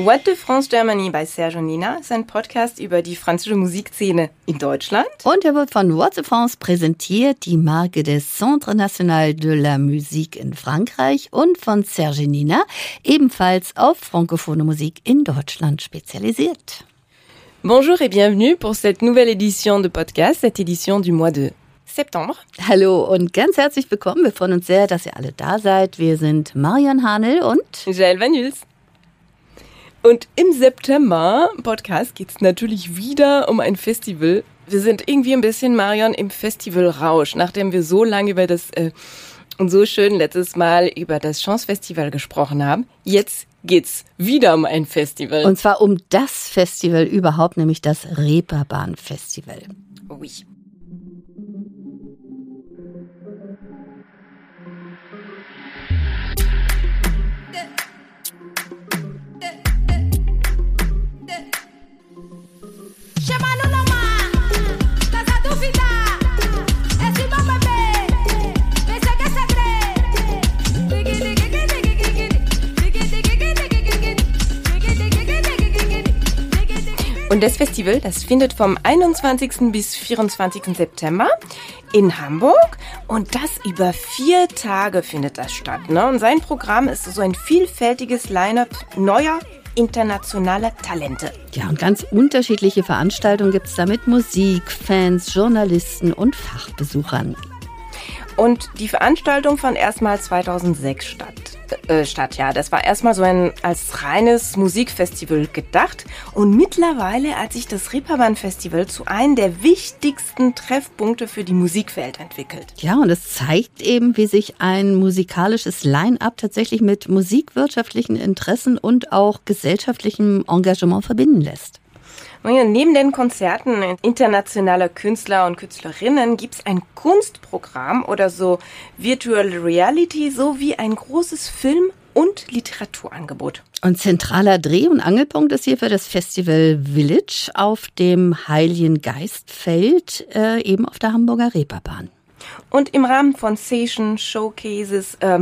What de France Germany bei Serge Nina ist ein Podcast über die französische Musikszene in Deutschland. Und er wird von What de France präsentiert, die Marke des Centre National de la Musique in Frankreich und von Serge Nina, ebenfalls auf frankophone Musik in Deutschland spezialisiert. Bonjour et bienvenue pour cette nouvelle édition de podcast, cette édition du mois de Septembre. Hallo und ganz herzlich willkommen. Wir freuen uns sehr, dass ihr alle da seid. Wir sind Marion Hanel und Jael Vanüls. Und im September Podcast geht es natürlich wieder um ein Festival. Wir sind irgendwie ein bisschen, Marion, im Festivalrausch, nachdem wir so lange über das äh, und so schön letztes Mal über das Chance Festival gesprochen haben. Jetzt geht's wieder um ein Festival. Und zwar um das Festival überhaupt, nämlich das Reeperbahn Festival. Oui. Und das Festival, das findet vom 21. bis 24. September in Hamburg und das über vier Tage findet das statt. Ne? Und sein Programm ist so ein vielfältiges Line-up neuer internationaler Talente. Ja, und ganz unterschiedliche Veranstaltungen gibt es da mit Musik, Fans, Journalisten und Fachbesuchern. Und die Veranstaltung fand erstmal 2006 statt. Äh, statt, ja. Das war erstmal so ein als reines Musikfestival gedacht. Und mittlerweile hat sich das Reeperbahn Festival zu einem der wichtigsten Treffpunkte für die Musikwelt entwickelt. Ja, und es zeigt eben, wie sich ein musikalisches Line-up tatsächlich mit musikwirtschaftlichen Interessen und auch gesellschaftlichem Engagement verbinden lässt. Neben den Konzerten internationaler Künstler und Künstlerinnen gibt es ein Kunstprogramm oder so Virtual Reality sowie ein großes Film- und Literaturangebot. Und zentraler Dreh- und Angelpunkt ist hier für das Festival Village auf dem Heiligen Geistfeld, äh, eben auf der Hamburger Reeperbahn. Und im Rahmen von Session, Showcases, äh,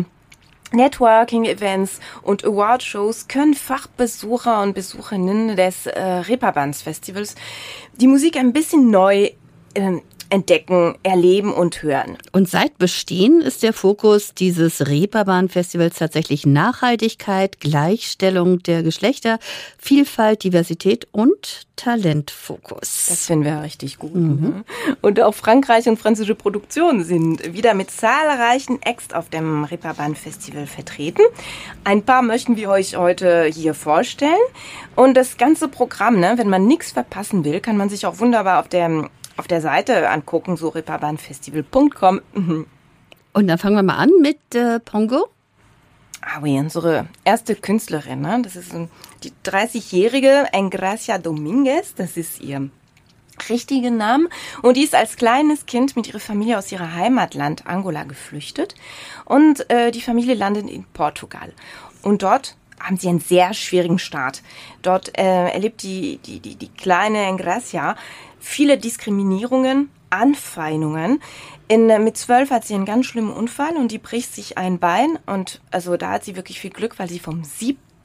Networking-Events und Award-Shows können Fachbesucher und Besucherinnen des äh, Reeperbands-Festivals die Musik ein bisschen neu äh, entdecken, erleben und hören. Und seit Bestehen ist der Fokus dieses Reeperbahn-Festivals tatsächlich Nachhaltigkeit, Gleichstellung der Geschlechter, Vielfalt, Diversität und Talentfokus. Das finden wir richtig gut. Mhm. Ne? Und auch Frankreich und französische Produktionen sind wieder mit zahlreichen Acts auf dem Reeperbahn-Festival vertreten. Ein paar möchten wir euch heute hier vorstellen. Und das ganze Programm, ne, wenn man nichts verpassen will, kann man sich auch wunderbar auf der auf der Seite angucken, so reeperbahnfestival.com. Mhm. Und dann fangen wir mal an mit äh, Pongo. Ah oui, unsere erste Künstlerin, ne? das ist die 30-jährige Engracia Dominguez, das ist ihr richtiger Name. Und die ist als kleines Kind mit ihrer Familie aus ihrer Heimatland Angola geflüchtet. Und äh, die Familie landet in Portugal. Und dort haben sie einen sehr schwierigen Start. Dort äh, erlebt die, die, die, die kleine Engracia viele Diskriminierungen, Anfeindungen. In, äh, mit zwölf hat sie einen ganz schlimmen Unfall und die bricht sich ein Bein und also da hat sie wirklich viel Glück, weil sie vom siebten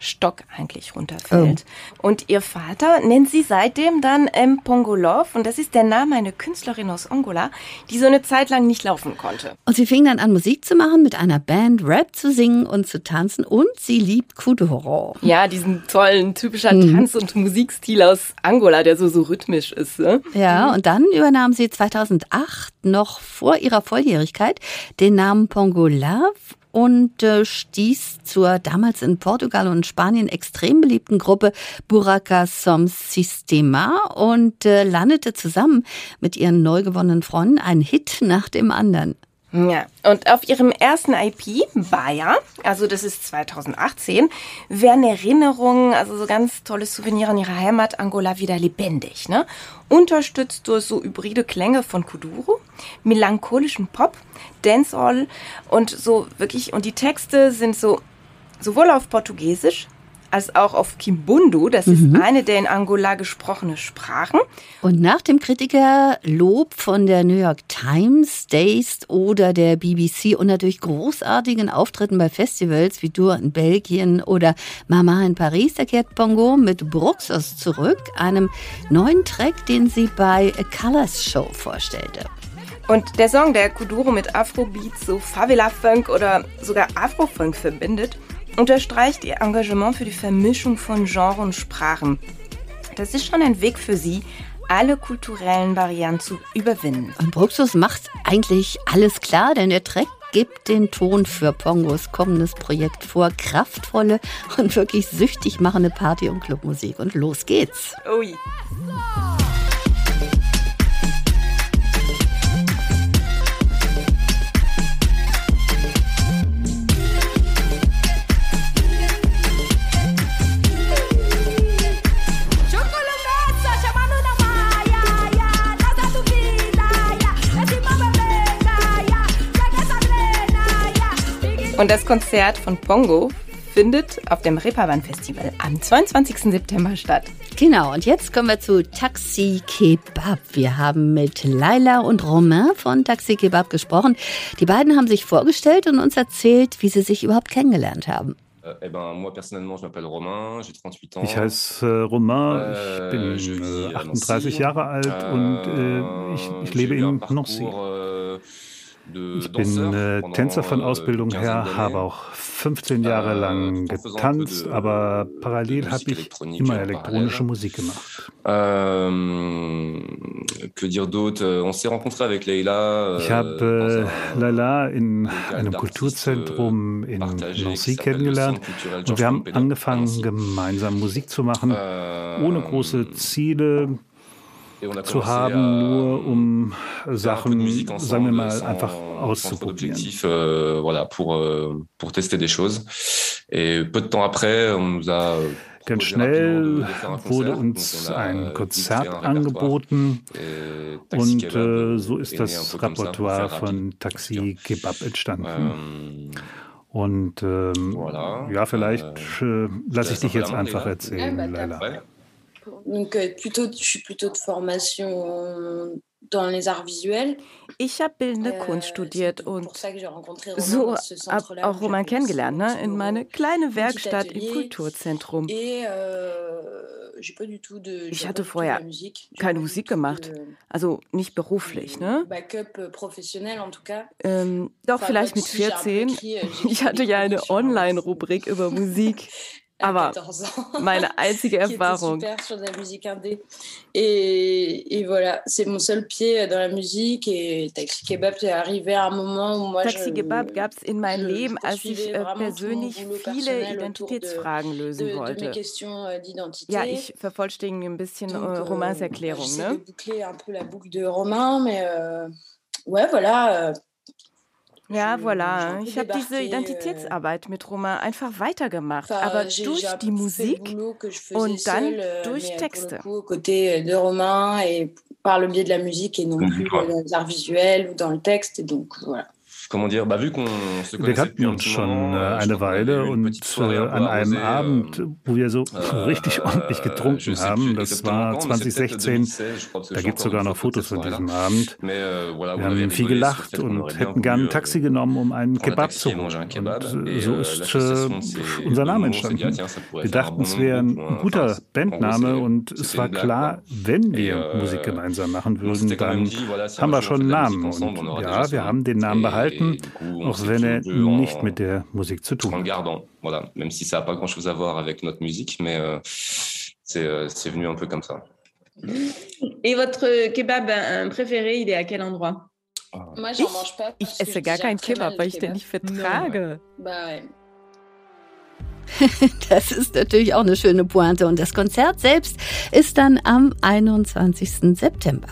Stock eigentlich runterfällt. Oh. Und ihr Vater nennt sie seitdem dann M. Pongolov und das ist der Name einer Künstlerin aus Angola, die so eine Zeit lang nicht laufen konnte. Und sie fing dann an Musik zu machen, mit einer Band Rap zu singen und zu tanzen und sie liebt Kuduro. Ja, diesen tollen, typischen mhm. Tanz- und Musikstil aus Angola, der so, so rhythmisch ist. Ne? Ja, und dann übernahm sie 2008 noch vor ihrer Volljährigkeit den Namen Pongolav und äh, stieß zur damals in Portugal und Spanien extrem beliebten Gruppe Buraca Som Sistema und äh, landete zusammen mit ihren neu gewonnenen Freunden einen Hit nach dem anderen. Ja, und auf ihrem ersten IP, Bayer, also das ist 2018, werden Erinnerungen, also so ganz tolle Souvenir an ihre Heimat Angola wieder lebendig, ne? Unterstützt durch so hybride Klänge von Kuduro, melancholischen Pop, Dancehall und so wirklich, und die Texte sind so sowohl auf Portugiesisch als auch auf Kimbundu. Das mhm. ist eine der in Angola gesprochene Sprachen. Und nach dem Kritikerlob von der New York Times, Days oder der BBC und natürlich großartigen Auftritten bei Festivals wie Tour in Belgien oder Mama in Paris, da kehrt Bongo mit Bruxos zurück, einem neuen Track, den sie bei A Colors Show vorstellte. Und der Song, der Kuduro mit Afrobeat, so Favela-Funk oder sogar Afro-Funk verbindet, unterstreicht ihr Engagement für die Vermischung von Genre und Sprachen. Das ist schon ein Weg für sie, alle kulturellen Barrieren zu überwinden. Und Bruxus macht eigentlich alles klar, denn der Track gibt den Ton für Pongos kommendes Projekt vor. Kraftvolle und wirklich süchtig machende Party- und Clubmusik. Und los geht's. Ui. Und das Konzert von Pongo findet auf dem Reeperbahn Festival am 22. September statt. Genau, und jetzt kommen wir zu Taxi Kebab. Wir haben mit Laila und Romain von Taxi Kebab gesprochen. Die beiden haben sich vorgestellt und uns erzählt, wie sie sich überhaupt kennengelernt haben. Eh ich heiße äh, Romain, ich bin äh, 38 Jahre alt und äh, ich, ich lebe in Nancy. Ich bin äh, Tänzer von Ausbildung her, habe auch 15 Jahre euh, lang getanzt, aber parallel habe ich immer elektronische Musik gemacht. Euh, ich habe äh, Leila in einem Kulturzentrum in Nancy kennengelernt. Und wir haben angefangen, gemeinsam Musik zu machen, ohne große Ziele, zu haben, nur um Sachen, sagen wir mal, einfach auszuprobieren. Euh, voilà, pour, euh, pour tester des choses. Et peu de temps après, on nous a Ganz schnell wurde uns ein Konzert angeboten und äh, so ist das Repertoire von Taxi Kebab entstanden. Und ähm, ja, vielleicht euh, äh, lasse ich dich jetzt einfach erzählen, Leila. Donc, euh, plutôt, je suis plutôt de formation dans les arts visuels. Ich habe bildende äh, Kunst studiert und so habe auch Roman kennengelernt, ne? in meine kleine Werkstatt im Kulturzentrum. Euh, ich hatte vorher keine Musik gemacht, also nicht beruflich. Ne? Ähm, doch, vielleicht mit 14. Ich hatte ja eine Online-Rubrik über Musik. Aber meine einzige Erfahrung. sur la musique indé. Et, et voilà, c'est mon seul pied dans la musique. Et Taxi Kebab est arrivé à un moment où moi Taxi Kebab gab es in meinem Leben, als ich persönlich viele Identitätsfragen lösen de, wollte. De euh, ja, ich vervollständige ein bisschen Donc, äh, Romans Erklärung. Ne? boucler un peu la boucle de Romain, mais euh, ouais, voilà. Euh, ja, voilà. Ich habe diese Identitätsarbeit mit Roma einfach weitergemacht, aber durch die Musik und dann euh, durch Texte. Côté de Romain et par le biais de la musique et non plus dans les arts visuels ou dans le texte. Et donc voilà. Wir kannten uns schon äh, eine Weile und äh, an einem euh, Abend, wo wir so euh, richtig ordentlich getrunken haben, das war 2016, da gibt es sogar noch Fotos von diesem Abend. Wir haben viel gelacht und hätten gern ein Taxi genommen, um einen Kebab zu holen. Und so ist äh, unser Name entstanden. Wir dachten, es wäre ein guter Bandname und es war klar, wenn wir Musik gemeinsam machen würden, dann haben wir schon einen Namen. Und ja, wir haben den Namen behalten halten, auch wenn er nicht mit der Musik zu tun hat. Voilà, même si ça n'a pas grand-chose à voir avec notre musique, mais euh, euh, c'est venu un peu comme ça. Et votre kebab euh, préféré, il est à quel endroit mange pas. Ich esse gar keinen Kebab, weil ich den nicht vertrage. Das ist natürlich auch eine schöne Pointe. Und das Konzert selbst ist dann am 21. September.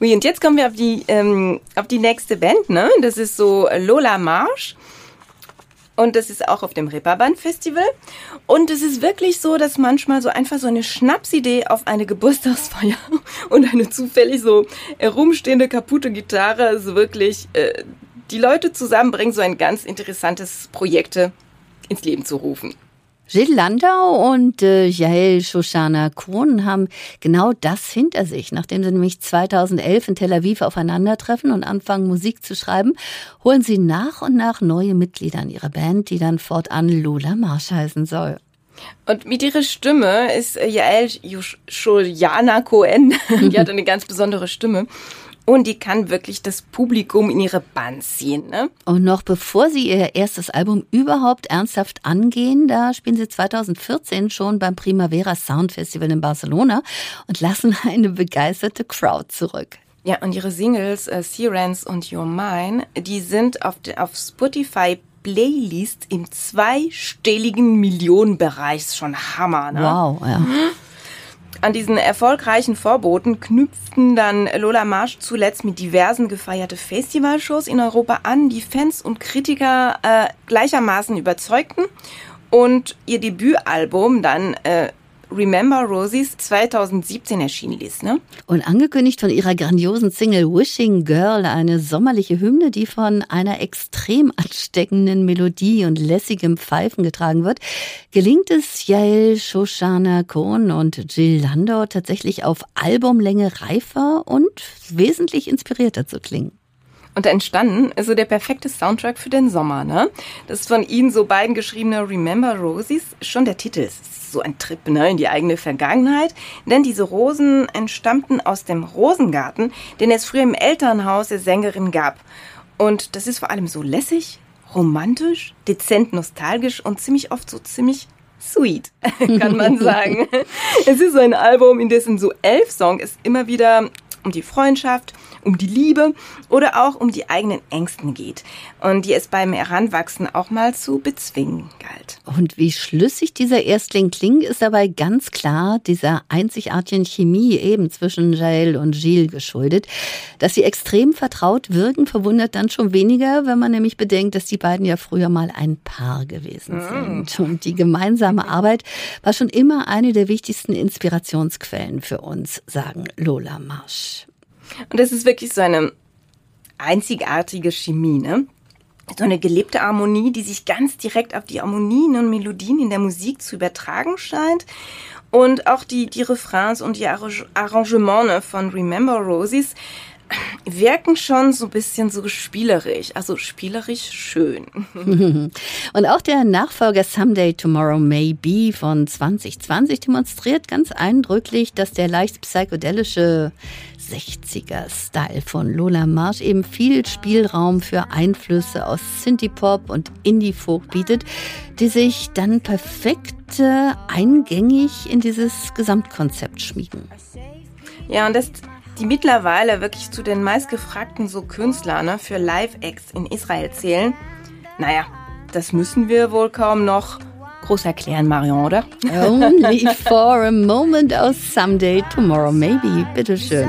Oui, und jetzt kommen wir auf die, ähm, auf die nächste Band, ne? Das ist so Lola Marsch. Und das ist auch auf dem Reeperbahn Festival. Und es ist wirklich so, dass manchmal so einfach so eine Schnapsidee auf eine Geburtstagsfeier und eine zufällig so herumstehende kaputte Gitarre so wirklich äh, die Leute zusammenbringen, so ein ganz interessantes Projekte ins Leben zu rufen. Gilles Landau und äh, Jael Shoshana Kohn haben genau das hinter sich. Nachdem sie nämlich 2011 in Tel Aviv aufeinandertreffen und anfangen, Musik zu schreiben, holen sie nach und nach neue Mitglieder in ihre Band, die dann fortan Lola Marsch heißen soll. Und mit ihrer Stimme ist Jael Shoshana Cohen, die hat eine ganz besondere Stimme. Und die kann wirklich das Publikum in ihre Band ziehen. Ne? Und noch bevor sie ihr erstes Album überhaupt ernsthaft angehen, da spielen sie 2014 schon beim Primavera Sound Festival in Barcelona und lassen eine begeisterte Crowd zurück. Ja, und ihre Singles äh, Sirens und Your Mine, die sind auf, auf Spotify Playlist im zweistelligen Millionenbereich schon Hammer. Ne? Wow, ja. An diesen erfolgreichen Vorboten knüpften dann Lola Marsch zuletzt mit diversen gefeierte Festivalshows in Europa an, die Fans und Kritiker äh, gleichermaßen überzeugten. Und ihr Debütalbum dann äh, Remember Rosies 2017 erschienen ist. Ne? Und angekündigt von ihrer grandiosen Single Wishing Girl, eine sommerliche Hymne, die von einer extrem ansteckenden Melodie und lässigem Pfeifen getragen wird, gelingt es Yael Shoshana Kohn und Jill Landau tatsächlich auf Albumlänge reifer und wesentlich inspirierter zu klingen. Und entstanden ist so der perfekte Soundtrack für den Sommer, ne? Das ist von ihnen so beiden geschriebene Remember Rosies, schon der Titel ist so ein Trip ne, in die eigene Vergangenheit. Denn diese Rosen entstammten aus dem Rosengarten, den es früher im Elternhaus der Sängerin gab. Und das ist vor allem so lässig, romantisch, dezent nostalgisch und ziemlich oft so ziemlich sweet, kann man sagen. es ist so ein Album, in dessen so elf Songs es immer wieder um die Freundschaft, um die Liebe oder auch um die eigenen Ängsten geht und die es beim Heranwachsen auch mal zu bezwingen galt. Und wie schlüssig dieser Erstling klingt, ist dabei ganz klar dieser einzigartigen Chemie eben zwischen Jael und Gilles geschuldet. Dass sie extrem vertraut wirken, verwundert dann schon weniger, wenn man nämlich bedenkt, dass die beiden ja früher mal ein Paar gewesen mm. sind. Und die gemeinsame Arbeit war schon immer eine der wichtigsten Inspirationsquellen für uns, sagen Lola Marsch. Und das ist wirklich so eine einzigartige Chemie, ne? So eine gelebte Harmonie, die sich ganz direkt auf die Harmonien und Melodien in der Musik zu übertragen scheint. Und auch die, die Refrains und die Arrangements ne, von Remember Roses wirken schon so ein bisschen so spielerisch, also spielerisch schön. Und auch der Nachfolger Someday Tomorrow Maybe von 2020 demonstriert ganz eindrücklich, dass der leicht psychedelische 60er-Style von Lola Marsch eben viel Spielraum für Einflüsse aus Synthie-Pop und Indie-Folk bietet, die sich dann perfekt eingängig in dieses Gesamtkonzept schmiegen. Ja, und das die mittlerweile wirklich zu den meistgefragten so Künstler ne, für Live-Acts in Israel zählen. Naja, das müssen wir wohl kaum noch groß erklären, Marion, oder? Only for a moment aus Someday Tomorrow Maybe. Bitteschön.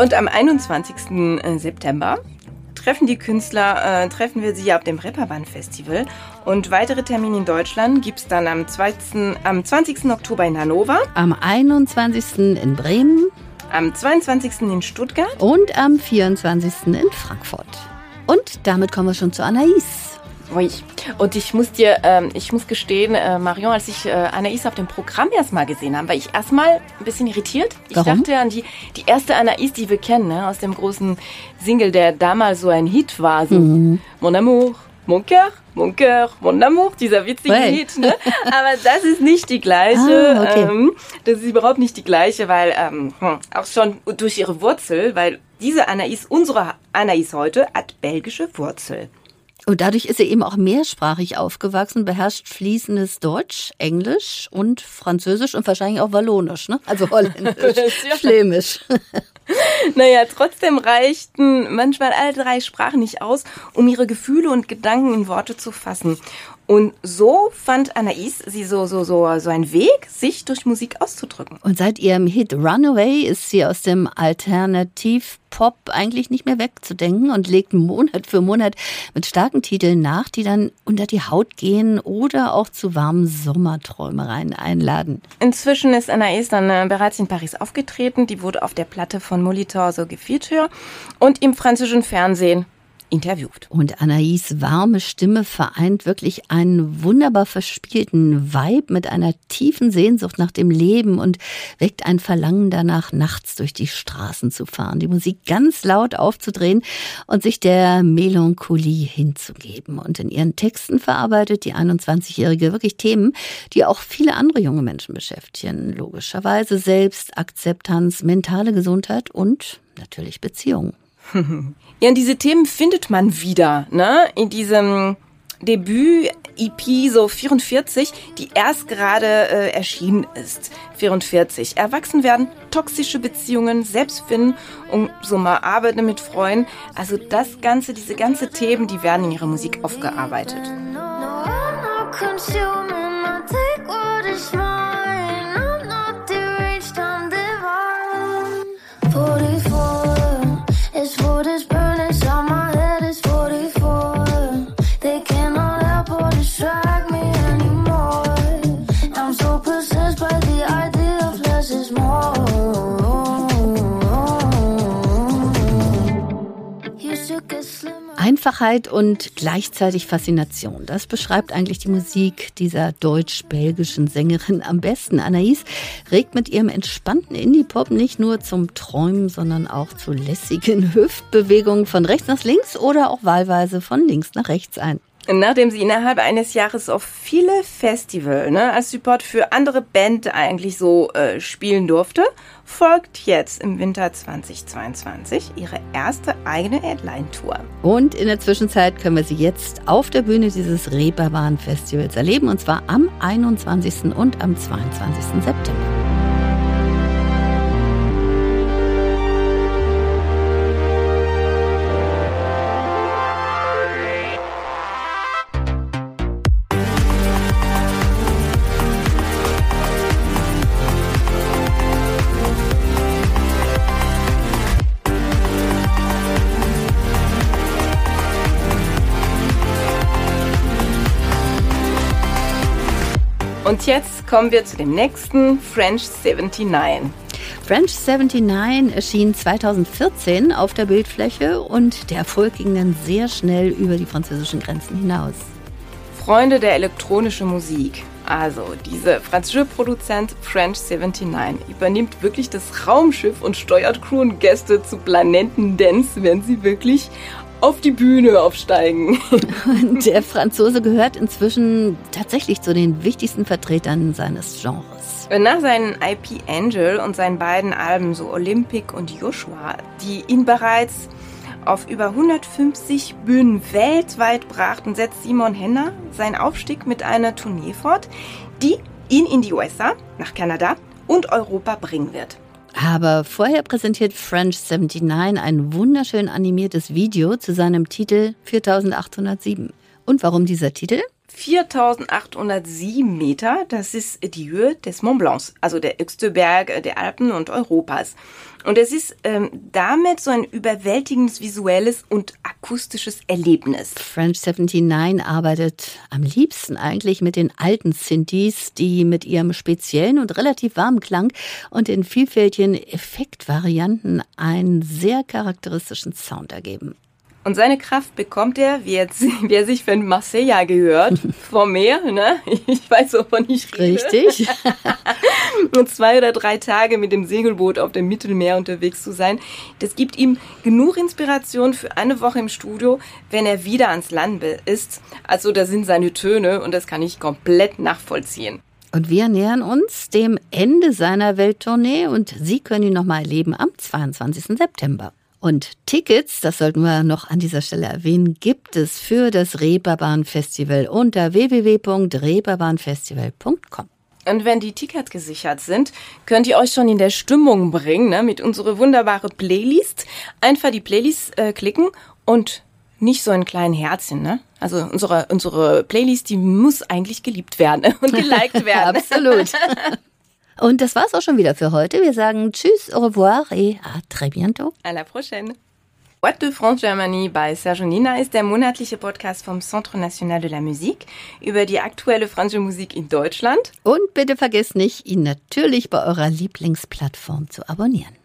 Und am 21. Äh, September treffen die Künstler, äh, treffen wir sie auf dem Reeperbahn Festival. Und weitere Termine in Deutschland gibt es dann am, 20, am 20. Oktober in Hannover. Am 21. in Bremen. Am 22. in Stuttgart. Und am 24. in Frankfurt. Und damit kommen wir schon zu Anaïs. Ui. Und ich muss dir, ähm, ich muss gestehen, äh, Marion, als ich äh, Anaïs auf dem Programm erstmal gesehen habe, war ich erstmal ein bisschen irritiert. Ich Warum? dachte an die, die erste Anaïs, die wir kennen, ne, aus dem großen Single, der damals so ein Hit war, so mhm. Mon Amour, Mon Cœur, Mon Cœur, Mon Amour, dieser witzige ouais. Hit. Ne? Aber das ist nicht die gleiche. Ah, okay. ähm, das ist überhaupt nicht die gleiche, weil ähm, hm, auch schon durch ihre Wurzel, weil diese Anaïs, unsere Anaïs heute, hat belgische Wurzel. Und dadurch ist er eben auch mehrsprachig aufgewachsen, beherrscht fließendes Deutsch, Englisch und Französisch und wahrscheinlich auch Wallonisch, ne? Also Holländisch, Flämisch. Naja, trotzdem reichten manchmal alle drei Sprachen nicht aus, um ihre Gefühle und Gedanken in Worte zu fassen. Und so fand Anaïs sie so, so, so, so einen Weg, sich durch Musik auszudrücken. Und seit ihrem Hit Runaway ist sie aus dem Alternativ-Pop eigentlich nicht mehr wegzudenken und legt Monat für Monat mit starken Titeln nach, die dann unter die Haut gehen oder auch zu warmen Sommerträumereien einladen. Inzwischen ist Anaïs dann äh, bereits in Paris aufgetreten. Die wurde auf der Platte von Molitor so gefeatured und im französischen Fernsehen interviewt. Und Anaïs warme Stimme vereint wirklich einen wunderbar verspielten Vibe mit einer tiefen Sehnsucht nach dem Leben und weckt ein Verlangen danach, nachts durch die Straßen zu fahren, die Musik ganz laut aufzudrehen und sich der Melancholie hinzugeben. Und in ihren Texten verarbeitet die 21-Jährige wirklich Themen, die auch viele andere junge Menschen beschäftigen. Logischerweise Selbstakzeptanz, mentale Gesundheit und natürlich Beziehungen. Ja, und diese Themen findet man wieder, ne? In diesem Debüt EP so 44, die erst gerade äh, erschienen ist. 44. Erwachsen werden, toxische Beziehungen, Selbstfinden und so mal arbeiten mit Freunden. Also das Ganze, diese ganze Themen, die werden in ihrer Musik aufgearbeitet. Einfachheit und gleichzeitig Faszination. Das beschreibt eigentlich die Musik dieser deutsch-belgischen Sängerin am besten. Anaïs regt mit ihrem entspannten Indie-Pop nicht nur zum Träumen, sondern auch zu lässigen Hüftbewegungen von rechts nach links oder auch wahlweise von links nach rechts ein. Nachdem sie innerhalb eines Jahres auf viele Festivals ne, als Support für andere Bands eigentlich so äh, spielen durfte, folgt jetzt im Winter 2022 ihre erste eigene Headline-Tour. Und in der Zwischenzeit können wir sie jetzt auf der Bühne dieses Reeperbahn-Festivals erleben, und zwar am 21. und am 22. September. Und jetzt kommen wir zu dem nächsten, French 79. French 79 erschien 2014 auf der Bildfläche und der Erfolg ging dann sehr schnell über die französischen Grenzen hinaus. Freunde der elektronischen Musik. Also, dieser französische Produzent French 79 übernimmt wirklich das Raumschiff und steuert Crew und Gäste zu Planeten Dance, wenn sie wirklich auf die Bühne aufsteigen. Der Franzose gehört inzwischen tatsächlich zu den wichtigsten Vertretern seines Genres. Nach seinen IP Angel und seinen beiden Alben so Olympic und Joshua, die ihn bereits auf über 150 Bühnen weltweit brachten, setzt Simon Henner seinen Aufstieg mit einer Tournee fort, die ihn in die USA, nach Kanada und Europa bringen wird. Aber vorher präsentiert French 79 ein wunderschön animiertes Video zu seinem Titel 4807. Und warum dieser Titel? 4807 Meter, das ist die Höhe des Mont Blanc, also der höchste Berg der Alpen und Europas. Und es ist ähm, damit so ein überwältigendes visuelles und akustisches Erlebnis. French 79 arbeitet am liebsten eigentlich mit den alten Synthes, die mit ihrem speziellen und relativ warmen Klang und den vielfältigen Effektvarianten einen sehr charakteristischen Sound ergeben. Und seine Kraft bekommt er, wie, jetzt, wie er sich für Marseilla gehört, vom Meer. Ne? Ich weiß, wovon ich rede. Richtig. Und zwei oder drei Tage mit dem Segelboot auf dem Mittelmeer unterwegs zu sein, das gibt ihm genug Inspiration für eine Woche im Studio, wenn er wieder ans Land ist. Also da sind seine Töne und das kann ich komplett nachvollziehen. Und wir nähern uns dem Ende seiner Welttournee und Sie können ihn nochmal erleben am 22. September. Und Tickets, das sollten wir noch an dieser Stelle erwähnen, gibt es für das Reeperbahn Festival unter www.reeperbahnfestival.com. Und wenn die Tickets gesichert sind, könnt ihr euch schon in der Stimmung bringen, ne, mit unserer wunderbaren Playlist. Einfach die Playlist äh, klicken und nicht so ein kleinen Herzchen, ne? Also unsere, unsere Playlist, die muss eigentlich geliebt werden und geliked werden. Absolut. Und das war's auch schon wieder für heute. Wir sagen Tschüss, au revoir et à très bientôt. À la prochaine. What de France Germany bei Sergio Nina ist der monatliche Podcast vom Centre National de la Musique über die aktuelle französische Musik in Deutschland. Und bitte vergesst nicht, ihn natürlich bei eurer Lieblingsplattform zu abonnieren.